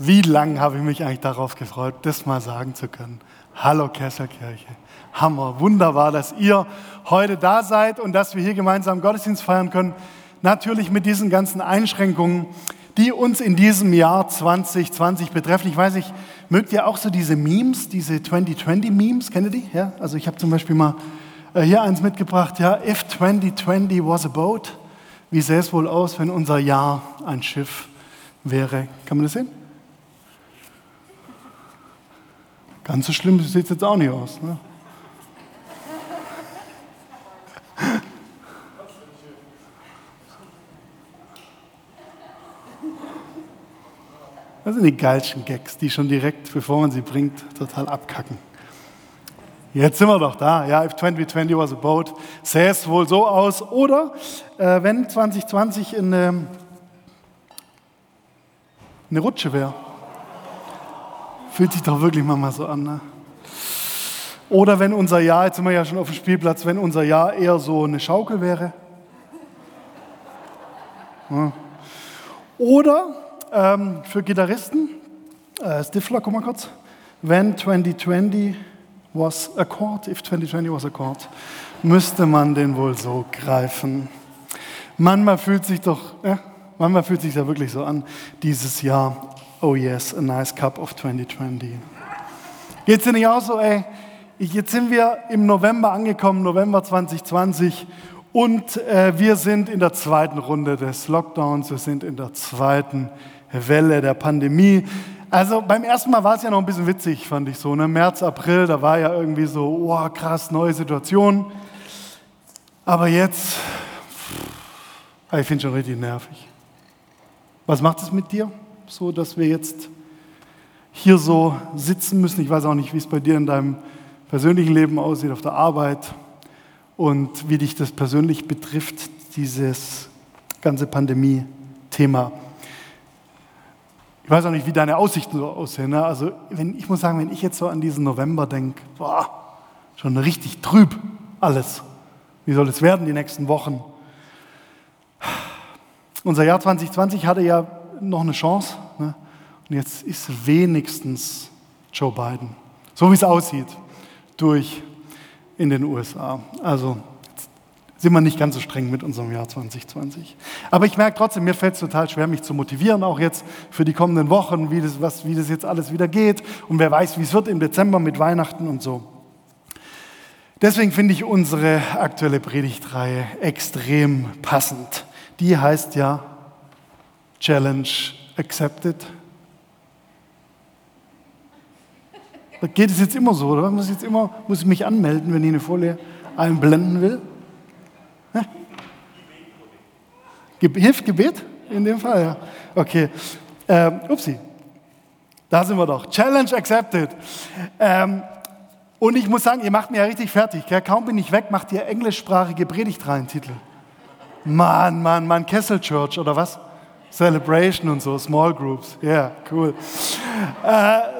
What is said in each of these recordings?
Wie lange habe ich mich eigentlich darauf gefreut, das mal sagen zu können. Hallo Kesselkirche. Hammer, wunderbar, dass ihr heute da seid und dass wir hier gemeinsam Gottesdienst feiern können. Natürlich mit diesen ganzen Einschränkungen, die uns in diesem Jahr 2020 betreffen. Ich weiß nicht, mögt ihr auch so diese Memes, diese 2020-Memes? Kennt ihr die? Ja? Also ich habe zum Beispiel mal äh, hier eins mitgebracht. Ja, if 2020 was a boat, wie sähe es wohl aus, wenn unser Jahr ein Schiff wäre? Kann man das sehen? Ganz so schlimm sieht es jetzt auch nicht aus. Ne? Das sind die geilsten Gags, die schon direkt, bevor man sie bringt, total abkacken. Jetzt sind wir doch da. Ja, if 2020 was a boat, sähe es wohl so aus. Oder äh, wenn 2020 eine, eine Rutsche wäre. Fühlt sich doch wirklich manchmal so an. Ne? Oder wenn unser Jahr, jetzt sind wir ja schon auf dem Spielplatz, wenn unser Jahr eher so eine Schaukel wäre. Ja. Oder ähm, für Gitarristen, äh, Stifler, komm mal kurz, wenn 2020 was a chord, if 2020 was a chord, müsste man den wohl so greifen. Manchmal fühlt sich doch, äh, manchmal fühlt sich ja wirklich so an, dieses Jahr oh yes, a nice cup of 2020. Geht es dir nicht auch so, ey? Jetzt sind wir im November angekommen, November 2020, und äh, wir sind in der zweiten Runde des Lockdowns, wir sind in der zweiten Welle der Pandemie. Also beim ersten Mal war es ja noch ein bisschen witzig, fand ich so. Ne? März, April, da war ja irgendwie so, oh krass, neue Situation. Aber jetzt, ich finde schon richtig nervig. Was macht es mit dir? So dass wir jetzt hier so sitzen müssen. Ich weiß auch nicht, wie es bei dir in deinem persönlichen Leben aussieht, auf der Arbeit und wie dich das persönlich betrifft, dieses ganze Pandemie-Thema. Ich weiß auch nicht, wie deine Aussichten so aussehen. Ne? Also wenn, ich muss sagen, wenn ich jetzt so an diesen November denke, boah, schon richtig trüb alles. Wie soll es werden die nächsten Wochen? Unser Jahr 2020 hatte ja noch eine Chance. Ne? Und jetzt ist wenigstens Joe Biden, so wie es aussieht, durch in den USA. Also sind wir nicht ganz so streng mit unserem Jahr 2020. Aber ich merke trotzdem, mir fällt es total schwer, mich zu motivieren, auch jetzt für die kommenden Wochen, wie das, was, wie das jetzt alles wieder geht. Und wer weiß, wie es wird im Dezember mit Weihnachten und so. Deswegen finde ich unsere aktuelle Predigtreihe extrem passend. Die heißt ja Challenge accepted. Geht es jetzt immer so, oder? Muss ich, jetzt immer, muss ich mich anmelden, wenn ich eine Folie einblenden will? Ge Hilft Gebet in dem Fall? Ja. Okay. Ähm, upsi. Da sind wir doch. Challenge accepted. Ähm, und ich muss sagen, ihr macht mir ja richtig fertig. Gell? Kaum bin ich weg, macht ihr englischsprachige Predigtreihen-Titel. Mann, Mann, Mann, Kessel Church oder was? Celebration und so, Small Groups. Ja, yeah, cool. Äh,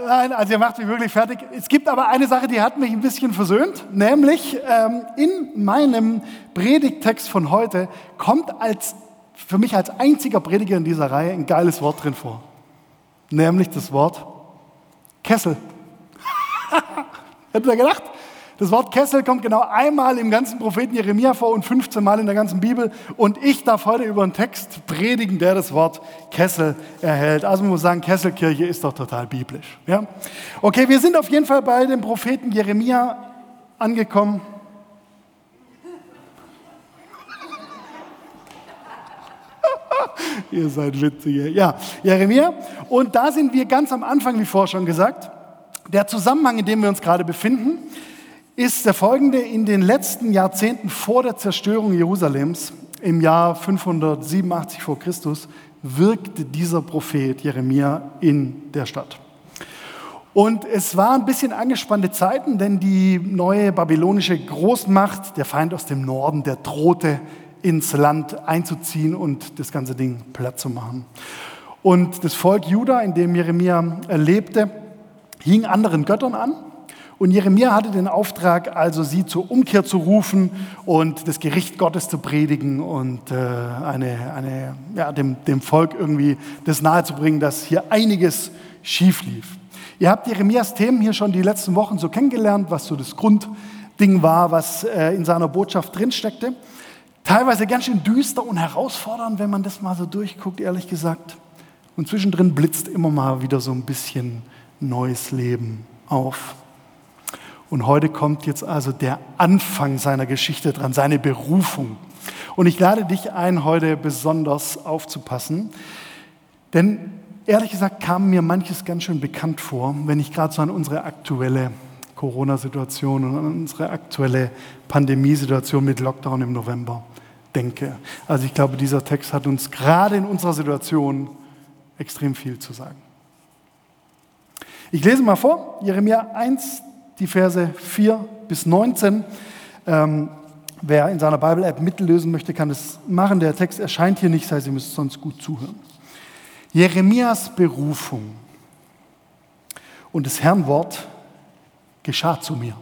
nein, also ihr macht mich wirklich fertig. Es gibt aber eine Sache, die hat mich ein bisschen versöhnt, nämlich ähm, in meinem Predigttext von heute kommt als, für mich als einziger Prediger in dieser Reihe ein geiles Wort drin vor. Nämlich das Wort Kessel. Hättet ihr gedacht? Das Wort Kessel kommt genau einmal im ganzen Propheten Jeremia vor und 15 Mal in der ganzen Bibel. Und ich darf heute über einen Text predigen, der das Wort Kessel erhält. Also man muss sagen, Kesselkirche ist doch total biblisch. Ja? Okay, wir sind auf jeden Fall bei dem Propheten Jeremia angekommen. Ihr seid witzige. Ja, Jeremia. Und da sind wir ganz am Anfang, wie vorher schon gesagt. Der Zusammenhang, in dem wir uns gerade befinden, ist der folgende. In den letzten Jahrzehnten vor der Zerstörung Jerusalems, im Jahr 587 vor Christus, wirkte dieser Prophet Jeremia in der Stadt. Und es waren ein bisschen angespannte Zeiten, denn die neue babylonische Großmacht, der Feind aus dem Norden, der drohte ins Land einzuziehen und das ganze Ding platt zu machen. Und das Volk Juda, in dem Jeremia lebte, hing anderen Göttern an Und Jeremia hatte den Auftrag, also sie zur Umkehr zu rufen und das Gericht Gottes zu predigen und äh, eine, eine, ja, dem, dem Volk irgendwie das nahezubringen, dass hier einiges schief lief. Ihr habt Jeremias Themen hier schon die letzten Wochen so kennengelernt, was so das Grundding war, was äh, in seiner Botschaft drinsteckte. Teilweise ganz schön düster und herausfordernd, wenn man das mal so durchguckt, ehrlich gesagt. Und zwischendrin blitzt immer mal wieder so ein bisschen neues Leben auf. Und heute kommt jetzt also der Anfang seiner Geschichte dran, seine Berufung. Und ich lade dich ein, heute besonders aufzupassen, denn ehrlich gesagt kam mir manches ganz schön bekannt vor, wenn ich gerade so an unsere aktuelle Corona-Situation und an unsere aktuelle Pandemiesituation mit Lockdown im November denke. Also ich glaube, dieser Text hat uns gerade in unserer Situation extrem viel zu sagen. Ich lese mal vor, Jeremia 1, die Verse 4 bis 19. Ähm, wer in seiner Bible-App mitlösen möchte, kann es machen. Der Text erscheint hier nicht, das heißt, ihr müsst sonst gut zuhören. Jeremias Berufung und das Herrn Wort geschah zu mir.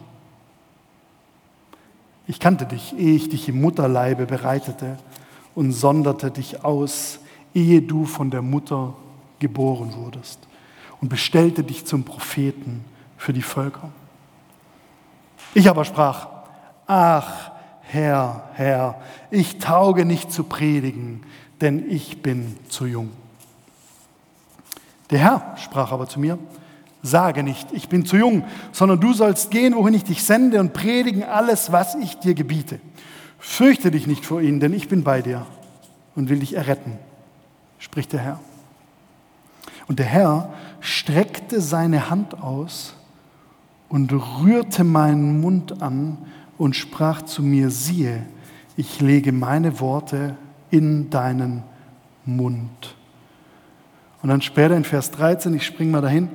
Ich kannte dich, ehe ich dich im Mutterleibe bereitete und sonderte dich aus, ehe du von der Mutter geboren wurdest und bestellte dich zum Propheten für die Völker. Ich aber sprach, ach Herr, Herr, ich tauge nicht zu predigen, denn ich bin zu jung. Der Herr sprach aber zu mir, sage nicht, ich bin zu jung, sondern du sollst gehen, wohin ich dich sende und predigen alles, was ich dir gebiete. Fürchte dich nicht vor ihnen, denn ich bin bei dir und will dich erretten, spricht der Herr. Und der Herr streckte seine Hand aus und rührte meinen Mund an und sprach zu mir, siehe, ich lege meine Worte in deinen Mund. Und dann später in Vers 13, ich springe mal dahin,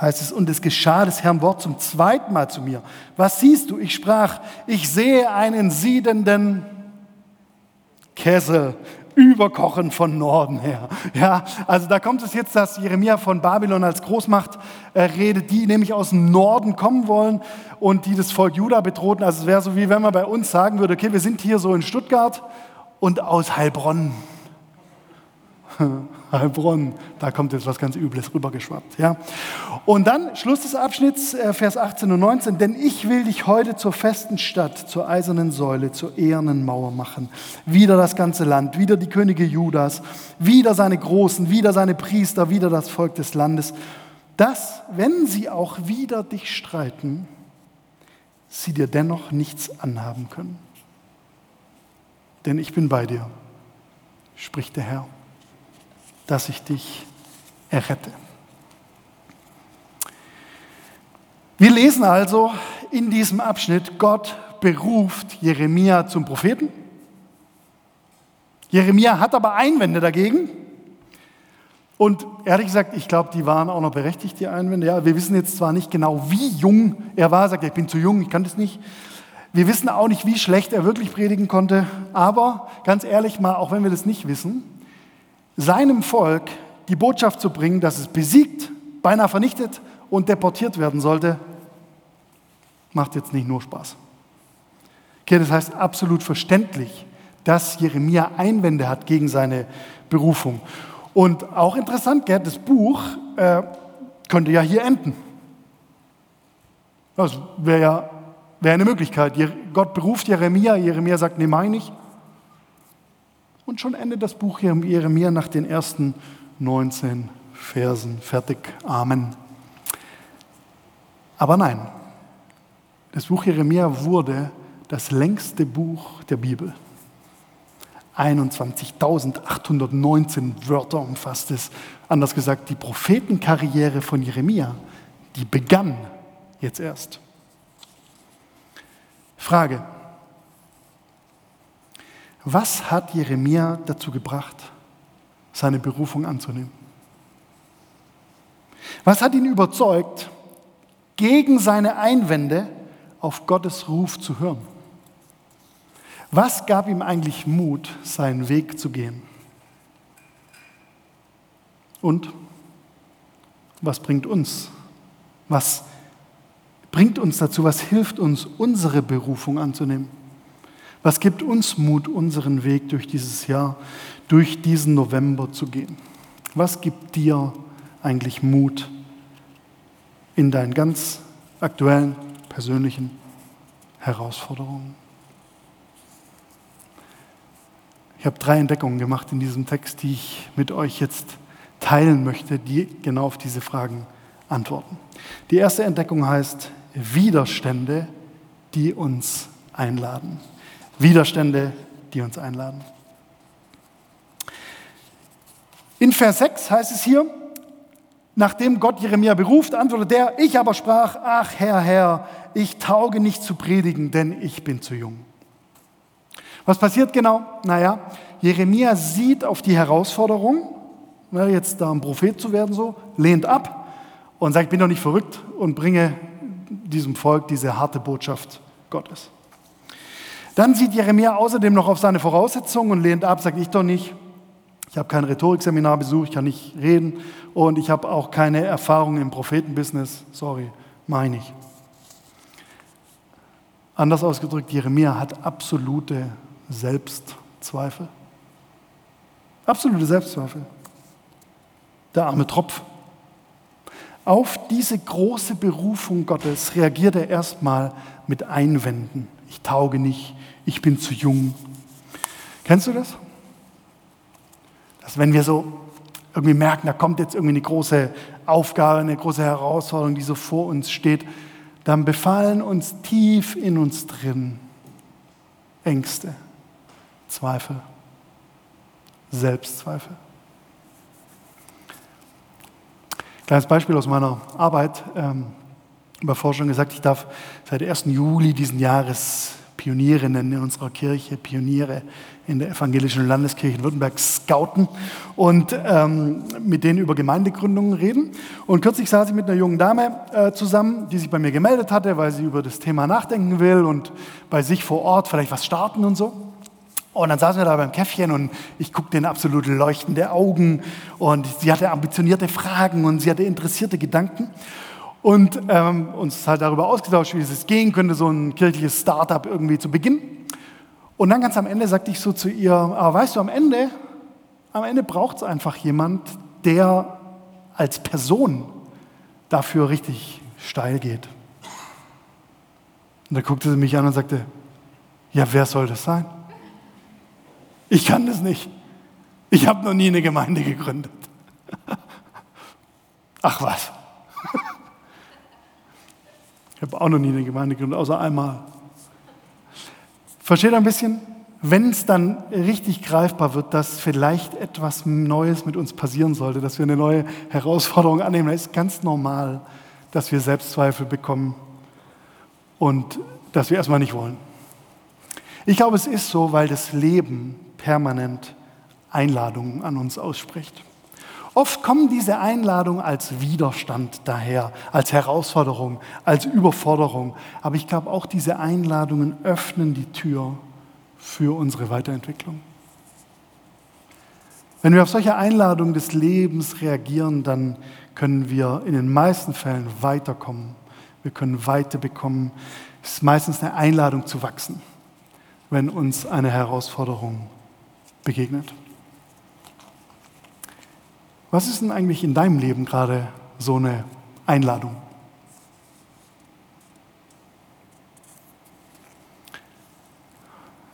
heißt es, und es geschah des Herrn Wort zum zweiten Mal zu mir. Was siehst du? Ich sprach, ich sehe einen siedenden Kessel überkochen von Norden her. Ja, also da kommt es jetzt, dass Jeremia von Babylon als Großmacht äh, redet, die nämlich aus dem Norden kommen wollen und die das Volk Juda bedrohten. Also es wäre so wie wenn man bei uns sagen würde, okay, wir sind hier so in Stuttgart und aus Heilbronn Heilbronn, da kommt jetzt was ganz Übles rübergeschwappt. Ja? Und dann, Schluss des Abschnitts, äh, Vers 18 und 19, denn ich will dich heute zur festen Stadt, zur eisernen Säule, zur ehernen Mauer machen. Wieder das ganze Land, wieder die Könige Judas, wieder seine Großen, wieder seine Priester, wieder das Volk des Landes, dass, wenn sie auch wieder dich streiten, sie dir dennoch nichts anhaben können. Denn ich bin bei dir, spricht der Herr dass ich dich errette. Wir lesen also in diesem Abschnitt, Gott beruft Jeremia zum Propheten. Jeremia hat aber Einwände dagegen. Und ehrlich gesagt, ich glaube, die waren auch noch berechtigt, die Einwände. Ja, wir wissen jetzt zwar nicht genau, wie jung er war, sagt, er, ich bin zu jung, ich kann das nicht. Wir wissen auch nicht, wie schlecht er wirklich predigen konnte. Aber ganz ehrlich mal, auch wenn wir das nicht wissen, seinem Volk die Botschaft zu bringen, dass es besiegt, beinahe vernichtet und deportiert werden sollte, macht jetzt nicht nur Spaß. Okay, das heißt absolut verständlich, dass Jeremia Einwände hat gegen seine Berufung. Und auch interessant, gell, das Buch äh, könnte ja hier enden. Das wäre ja wär eine Möglichkeit. Gott beruft Jeremia, Jeremia sagt, nee, meine ich. Und schon endet das Buch Jeremia nach den ersten 19 Versen. Fertig. Amen. Aber nein, das Buch Jeremia wurde das längste Buch der Bibel. 21.819 Wörter umfasst es. Anders gesagt, die Prophetenkarriere von Jeremia, die begann jetzt erst. Frage, was hat Jeremia dazu gebracht, seine Berufung anzunehmen? Was hat ihn überzeugt, gegen seine Einwände auf Gottes Ruf zu hören? Was gab ihm eigentlich Mut, seinen Weg zu gehen? Und was bringt uns? Was bringt uns dazu? Was hilft uns, unsere Berufung anzunehmen? Was gibt uns Mut, unseren Weg durch dieses Jahr, durch diesen November zu gehen? Was gibt dir eigentlich Mut in deinen ganz aktuellen, persönlichen Herausforderungen? Ich habe drei Entdeckungen gemacht in diesem Text, die ich mit euch jetzt teilen möchte, die genau auf diese Fragen antworten. Die erste Entdeckung heißt Widerstände, die uns einladen. Widerstände, die uns einladen. In Vers 6 heißt es hier, nachdem Gott Jeremia beruft, antwortet er, ich aber sprach, ach Herr, Herr, ich tauge nicht zu predigen, denn ich bin zu jung. Was passiert genau? Naja, Jeremia sieht auf die Herausforderung, jetzt da ein Prophet zu werden, so, lehnt ab und sagt, ich bin doch nicht verrückt und bringe diesem Volk diese harte Botschaft Gottes. Dann sieht Jeremia außerdem noch auf seine Voraussetzungen und lehnt ab, sagt ich doch nicht. Ich habe kein Rhetorikseminar besucht, ich kann nicht reden und ich habe auch keine Erfahrung im Prophetenbusiness. Sorry, meine ich. Anders ausgedrückt, Jeremia hat absolute Selbstzweifel. Absolute Selbstzweifel. Der arme Tropf. Auf diese große Berufung Gottes reagiert er erstmal mit Einwänden. Ich tauge nicht, ich bin zu jung. Kennst du das? Dass wenn wir so irgendwie merken, da kommt jetzt irgendwie eine große Aufgabe, eine große Herausforderung, die so vor uns steht, dann befallen uns tief in uns drin Ängste, Zweifel, Selbstzweifel. Kleines Beispiel aus meiner Arbeit. Über Forschung gesagt, ich darf seit 1. Juli diesen Jahres Pionierinnen in unserer Kirche, Pioniere in der evangelischen Landeskirche in Württemberg scouten und ähm, mit denen über Gemeindegründungen reden. Und kürzlich saß ich mit einer jungen Dame äh, zusammen, die sich bei mir gemeldet hatte, weil sie über das Thema nachdenken will und bei sich vor Ort vielleicht was starten und so. Und dann saßen wir da beim Käffchen und ich guckte in absolut leuchtende Augen und sie hatte ambitionierte Fragen und sie hatte interessierte Gedanken und ähm, uns halt darüber ausgetauscht, wie es gehen könnte, so ein kirchliches Startup irgendwie zu beginnen. Und dann ganz am Ende sagte ich so zu ihr, aber weißt du, am Ende, am Ende braucht es einfach jemand, der als Person dafür richtig steil geht. Und da guckte sie mich an und sagte, ja, wer soll das sein? Ich kann das nicht. Ich habe noch nie eine Gemeinde gegründet. Ach was. Ich habe auch noch nie eine Gemeinde gegründet, außer einmal. Versteht ein bisschen? Wenn es dann richtig greifbar wird, dass vielleicht etwas Neues mit uns passieren sollte, dass wir eine neue Herausforderung annehmen, dann ist ganz normal, dass wir Selbstzweifel bekommen und dass wir erstmal nicht wollen. Ich glaube, es ist so, weil das Leben permanent Einladungen an uns ausspricht. Oft kommen diese Einladungen als Widerstand daher, als Herausforderung, als Überforderung. Aber ich glaube, auch diese Einladungen öffnen die Tür für unsere Weiterentwicklung. Wenn wir auf solche Einladungen des Lebens reagieren, dann können wir in den meisten Fällen weiterkommen. Wir können Weite bekommen. Es ist meistens eine Einladung zu wachsen, wenn uns eine Herausforderung begegnet. Was ist denn eigentlich in deinem Leben gerade so eine Einladung?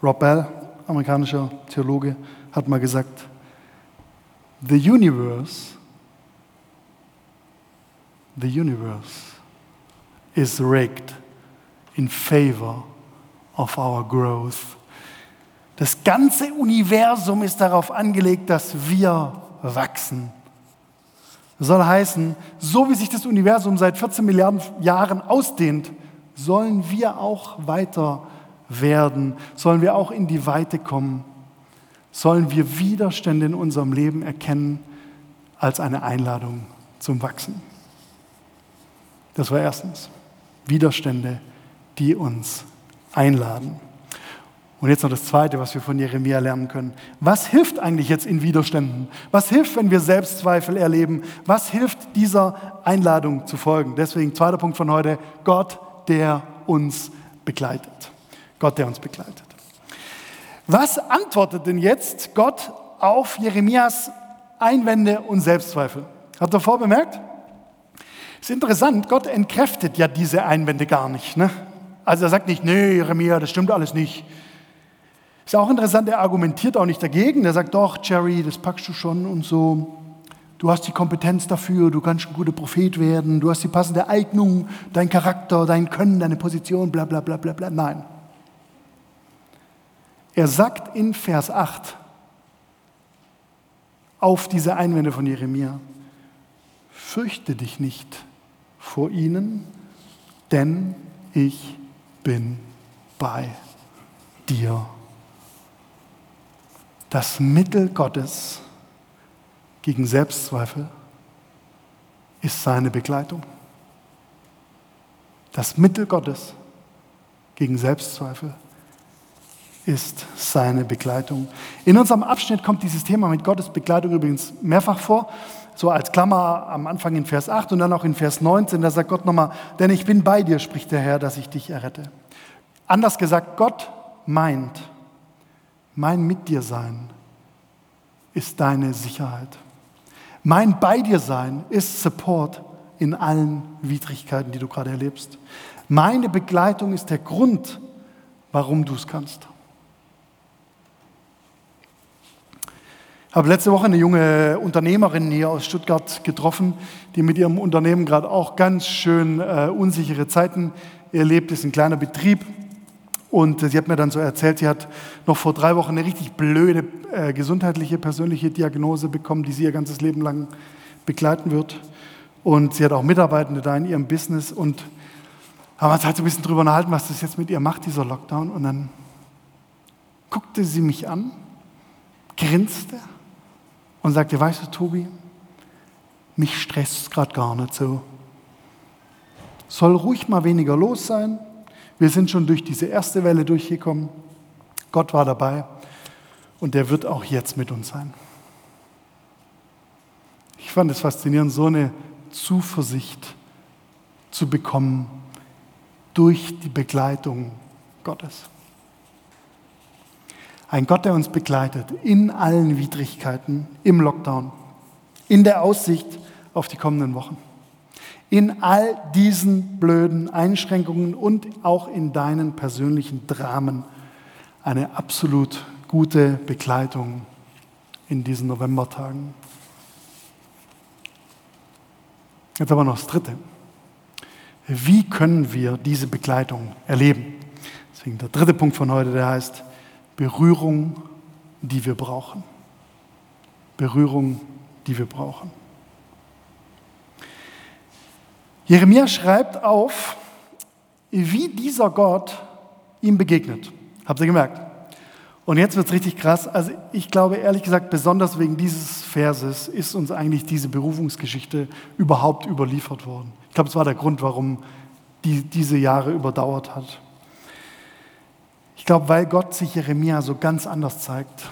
Rob Bell, amerikanischer Theologe, hat mal gesagt, The universe, the universe is rigged in favor of our growth das ganze Universum ist darauf angelegt, dass wir wachsen. Soll heißen, so wie sich das Universum seit 14 Milliarden Jahren ausdehnt, sollen wir auch weiter werden, sollen wir auch in die Weite kommen, sollen wir Widerstände in unserem Leben erkennen als eine Einladung zum Wachsen. Das war erstens Widerstände, die uns einladen. Und jetzt noch das Zweite, was wir von Jeremia lernen können. Was hilft eigentlich jetzt in Widerständen? Was hilft, wenn wir Selbstzweifel erleben? Was hilft dieser Einladung zu folgen? Deswegen zweiter Punkt von heute, Gott der uns begleitet. Gott, der uns begleitet. Was antwortet denn jetzt Gott auf Jeremias Einwände und Selbstzweifel? Habt ihr vorbemerkt? Ist interessant, Gott entkräftet ja diese Einwände gar nicht. Ne? Also er sagt nicht, nee, Jeremia, das stimmt alles nicht. Ist auch interessant, er argumentiert auch nicht dagegen. Er sagt, doch, Jerry, das packst du schon und so. Du hast die Kompetenz dafür, du kannst ein guter Prophet werden, du hast die passende Eignung, dein Charakter, dein Können, deine Position, bla bla bla bla bla. Nein. Er sagt in Vers 8 auf diese Einwände von Jeremia, fürchte dich nicht vor ihnen, denn ich bin bei dir. Das Mittel Gottes gegen Selbstzweifel ist seine Begleitung. Das Mittel Gottes gegen Selbstzweifel ist seine Begleitung. In unserem Abschnitt kommt dieses Thema mit Gottes Begleitung übrigens mehrfach vor, so als Klammer am Anfang in Vers 8 und dann auch in Vers 19, da sagt Gott nochmal, denn ich bin bei dir, spricht der Herr, dass ich dich errette. Anders gesagt, Gott meint, mein Mit dir sein ist deine Sicherheit. Mein Bei dir sein ist Support in allen Widrigkeiten, die du gerade erlebst. Meine Begleitung ist der Grund, warum du es kannst. Ich habe letzte Woche eine junge Unternehmerin hier aus Stuttgart getroffen, die mit ihrem Unternehmen gerade auch ganz schön äh, unsichere Zeiten erlebt. Das ist ein kleiner Betrieb und sie hat mir dann so erzählt, sie hat noch vor drei Wochen eine richtig blöde äh, gesundheitliche, persönliche Diagnose bekommen, die sie ihr ganzes Leben lang begleiten wird. Und sie hat auch Mitarbeitende da in ihrem Business und haben uns halt so ein bisschen drüber unterhalten, was das jetzt mit ihr macht, dieser Lockdown. Und dann guckte sie mich an, grinste und sagte, weißt du, Tobi, mich stresst es gerade gar nicht so. Soll ruhig mal weniger los sein, wir sind schon durch diese erste Welle durchgekommen. Gott war dabei und er wird auch jetzt mit uns sein. Ich fand es faszinierend, so eine Zuversicht zu bekommen durch die Begleitung Gottes. Ein Gott, der uns begleitet in allen Widrigkeiten, im Lockdown, in der Aussicht auf die kommenden Wochen in all diesen blöden Einschränkungen und auch in deinen persönlichen Dramen eine absolut gute Begleitung in diesen Novembertagen. Jetzt aber noch das Dritte. Wie können wir diese Begleitung erleben? Deswegen der dritte Punkt von heute, der heißt Berührung, die wir brauchen. Berührung, die wir brauchen. Jeremia schreibt auf, wie dieser Gott ihm begegnet. Habt ihr gemerkt? Und jetzt wird es richtig krass. Also ich glaube ehrlich gesagt, besonders wegen dieses Verses ist uns eigentlich diese Berufungsgeschichte überhaupt überliefert worden. Ich glaube, es war der Grund, warum die diese Jahre überdauert hat. Ich glaube, weil Gott sich Jeremia so ganz anders zeigt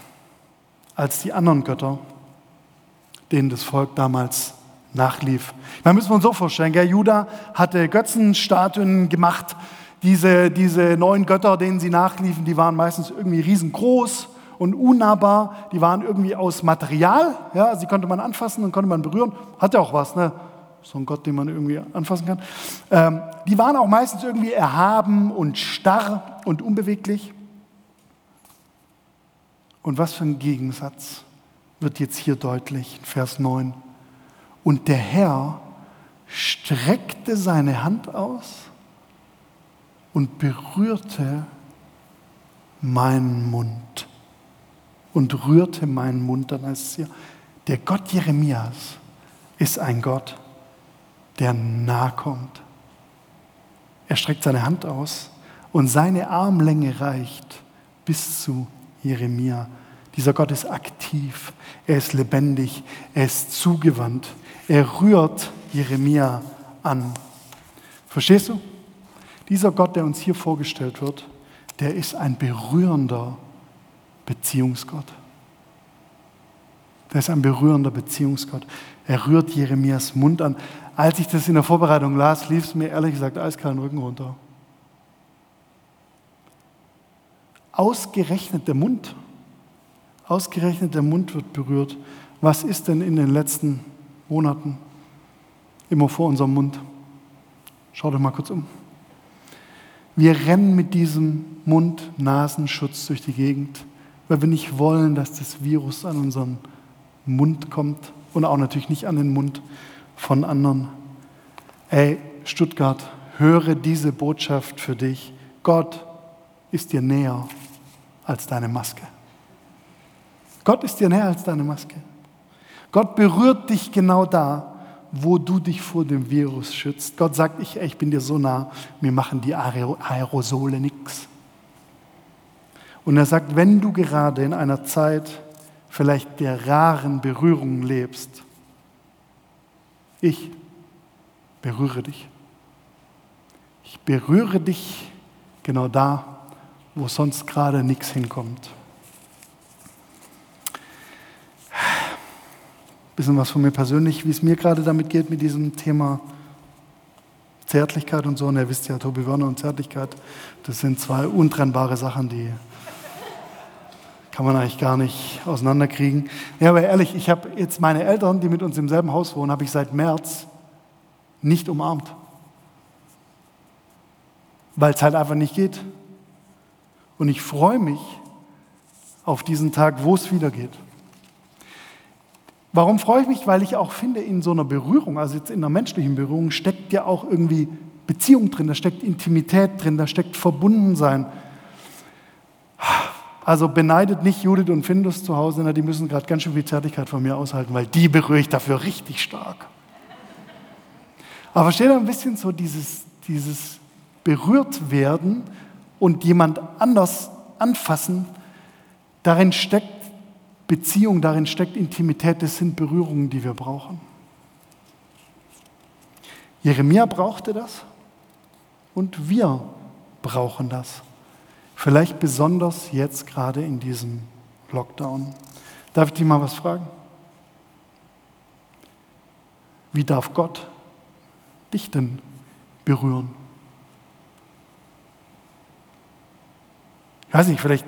als die anderen Götter, denen das Volk damals nachlief. Da müssen wir uns so vorstellen, gell? Judah hatte Götzenstatuen gemacht. Diese, diese neuen Götter, denen sie nachliefen, die waren meistens irgendwie riesengroß und unnahbar. Die waren irgendwie aus Material. Ja? Sie konnte man anfassen und konnte man berühren. Hat ja auch was, ne? So ein Gott, den man irgendwie anfassen kann. Ähm, die waren auch meistens irgendwie erhaben und starr und unbeweglich. Und was für ein Gegensatz wird jetzt hier deutlich, Vers 9. Und der Herr streckte seine Hand aus und berührte meinen Mund. Und rührte meinen Mund. Dann heißt es hier, der Gott Jeremias ist ein Gott, der nahe kommt. Er streckt seine Hand aus und seine Armlänge reicht bis zu Jeremia. Dieser Gott ist aktiv, er ist lebendig, er ist zugewandt, er rührt Jeremia an. Verstehst du? Dieser Gott, der uns hier vorgestellt wird, der ist ein berührender Beziehungsgott. Der ist ein berührender Beziehungsgott. Er rührt Jeremias Mund an. Als ich das in der Vorbereitung las, lief es mir ehrlich gesagt eiskalt den Rücken runter. Ausgerechnet der Mund. Ausgerechnet der Mund wird berührt. Was ist denn in den letzten Jahren? Monaten immer vor unserem Mund? Schaut euch mal kurz um. Wir rennen mit diesem Mund-Nasenschutz durch die Gegend, weil wir nicht wollen, dass das Virus an unseren Mund kommt und auch natürlich nicht an den Mund von anderen. Ey, Stuttgart, höre diese Botschaft für dich. Gott ist dir näher als deine Maske. Gott ist dir näher als deine Maske. Gott berührt dich genau da, wo du dich vor dem Virus schützt. Gott sagt, ich, ich bin dir so nah, mir machen die Aerosole nichts. Und er sagt, wenn du gerade in einer Zeit vielleicht der raren Berührungen lebst, ich berühre dich. Ich berühre dich genau da, wo sonst gerade nichts hinkommt. Bisschen was von mir persönlich, wie es mir gerade damit geht mit diesem Thema Zärtlichkeit und so. Und ihr wisst ja, Tobi Werner und Zärtlichkeit, das sind zwei untrennbare Sachen, die kann man eigentlich gar nicht auseinanderkriegen. Ja, aber ehrlich, ich habe jetzt meine Eltern, die mit uns im selben Haus wohnen, habe ich seit März nicht umarmt. Weil es halt einfach nicht geht. Und ich freue mich auf diesen Tag, wo es wieder geht. Warum freue ich mich? Weil ich auch finde, in so einer Berührung, also jetzt in einer menschlichen Berührung, steckt ja auch irgendwie Beziehung drin, da steckt Intimität drin, da steckt Verbundensein. Also beneidet nicht Judith und Findus zu Hause, na, die müssen gerade ganz schön viel Zärtlichkeit von mir aushalten, weil die berühre ich dafür richtig stark. Aber versteht ihr ein bisschen so dieses, dieses berührt werden und jemand anders anfassen, darin steckt Beziehung, darin steckt Intimität, das sind Berührungen, die wir brauchen. Jeremia brauchte das und wir brauchen das. Vielleicht besonders jetzt gerade in diesem Lockdown. Darf ich dich mal was fragen? Wie darf Gott dich denn berühren? Ich weiß nicht, vielleicht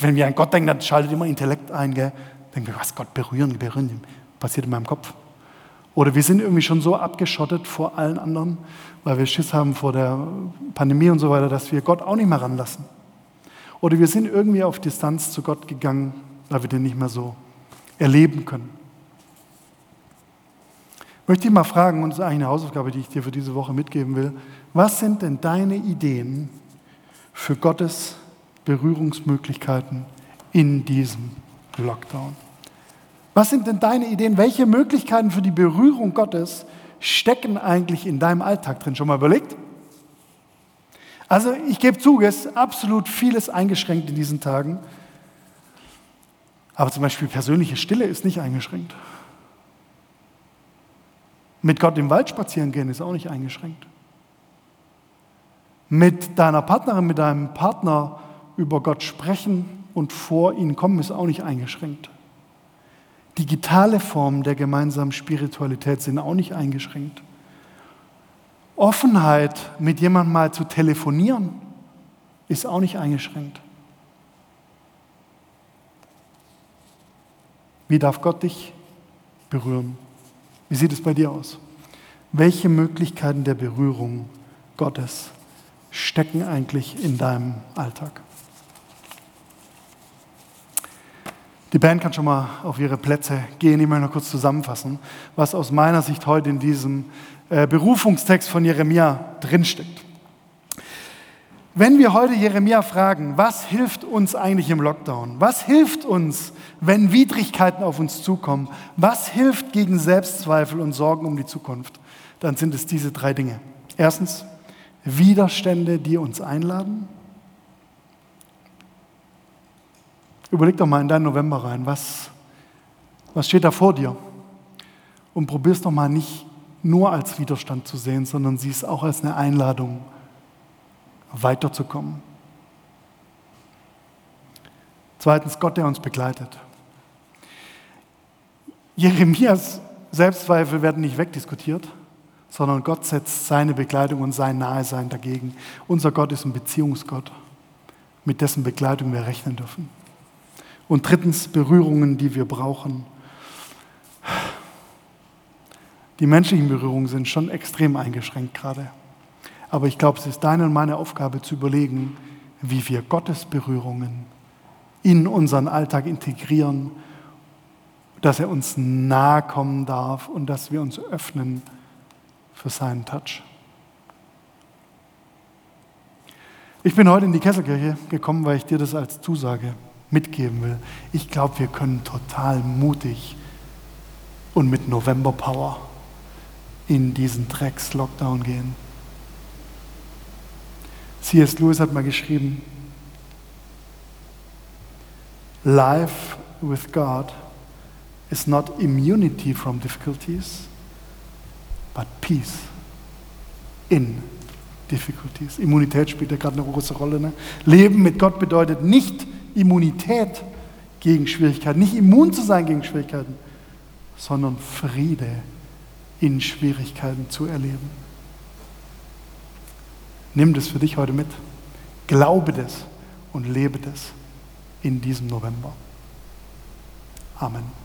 wenn wir an Gott denken, dann schaltet immer Intellekt ein. Gell? Denken wir, was Gott berühren, berühren, passiert in meinem Kopf. Oder wir sind irgendwie schon so abgeschottet vor allen anderen, weil wir Schiss haben vor der Pandemie und so weiter, dass wir Gott auch nicht mehr ranlassen. Oder wir sind irgendwie auf Distanz zu Gott gegangen, weil wir den nicht mehr so erleben können. Möchte ich mal fragen, und das ist eigentlich eine Hausaufgabe, die ich dir für diese Woche mitgeben will, was sind denn deine Ideen für Gottes Berührungsmöglichkeiten in diesem Lockdown. Was sind denn deine Ideen? Welche Möglichkeiten für die Berührung Gottes stecken eigentlich in deinem Alltag drin? Schon mal überlegt? Also ich gebe zu, es ist absolut vieles eingeschränkt in diesen Tagen. Aber zum Beispiel persönliche Stille ist nicht eingeschränkt. Mit Gott im Wald spazieren gehen ist auch nicht eingeschränkt. Mit deiner Partnerin, mit deinem Partner über Gott sprechen und vor ihn kommen, ist auch nicht eingeschränkt. Digitale Formen der gemeinsamen Spiritualität sind auch nicht eingeschränkt. Offenheit, mit jemandem mal zu telefonieren, ist auch nicht eingeschränkt. Wie darf Gott dich berühren? Wie sieht es bei dir aus? Welche Möglichkeiten der Berührung Gottes stecken eigentlich in deinem Alltag? Die Band kann schon mal auf ihre Plätze gehen. Ich möchte noch kurz zusammenfassen, was aus meiner Sicht heute in diesem äh, Berufungstext von Jeremia drinsteckt. Wenn wir heute Jeremia fragen, was hilft uns eigentlich im Lockdown? Was hilft uns, wenn Widrigkeiten auf uns zukommen? Was hilft gegen Selbstzweifel und Sorgen um die Zukunft? Dann sind es diese drei Dinge. Erstens, Widerstände, die uns einladen. Überleg doch mal in deinen November rein, was, was steht da vor dir? Und probier es doch mal nicht nur als Widerstand zu sehen, sondern sieh es auch als eine Einladung, weiterzukommen. Zweitens, Gott, der uns begleitet. Jeremias Selbstzweifel werden nicht wegdiskutiert, sondern Gott setzt seine Begleitung und sein Nahesein dagegen. Unser Gott ist ein Beziehungsgott. mit dessen Begleitung wir rechnen dürfen. Und drittens Berührungen, die wir brauchen. Die menschlichen Berührungen sind schon extrem eingeschränkt gerade. Aber ich glaube, es ist deine und meine Aufgabe zu überlegen, wie wir Gottes Berührungen in unseren Alltag integrieren, dass er uns nahe kommen darf und dass wir uns öffnen für seinen Touch. Ich bin heute in die Kesselkirche gekommen, weil ich dir das als Zusage mitgeben will. Ich glaube, wir können total mutig und mit November Power in diesen Drecks-Lockdown gehen. C.S. Lewis hat mal geschrieben, Life with God is not immunity from difficulties, but peace in difficulties. Immunität spielt ja gerade eine große Rolle. Ne? Leben mit Gott bedeutet nicht Immunität gegen Schwierigkeiten, nicht immun zu sein gegen Schwierigkeiten, sondern Friede in Schwierigkeiten zu erleben. Nimm das für dich heute mit. Glaube das und lebe das in diesem November. Amen.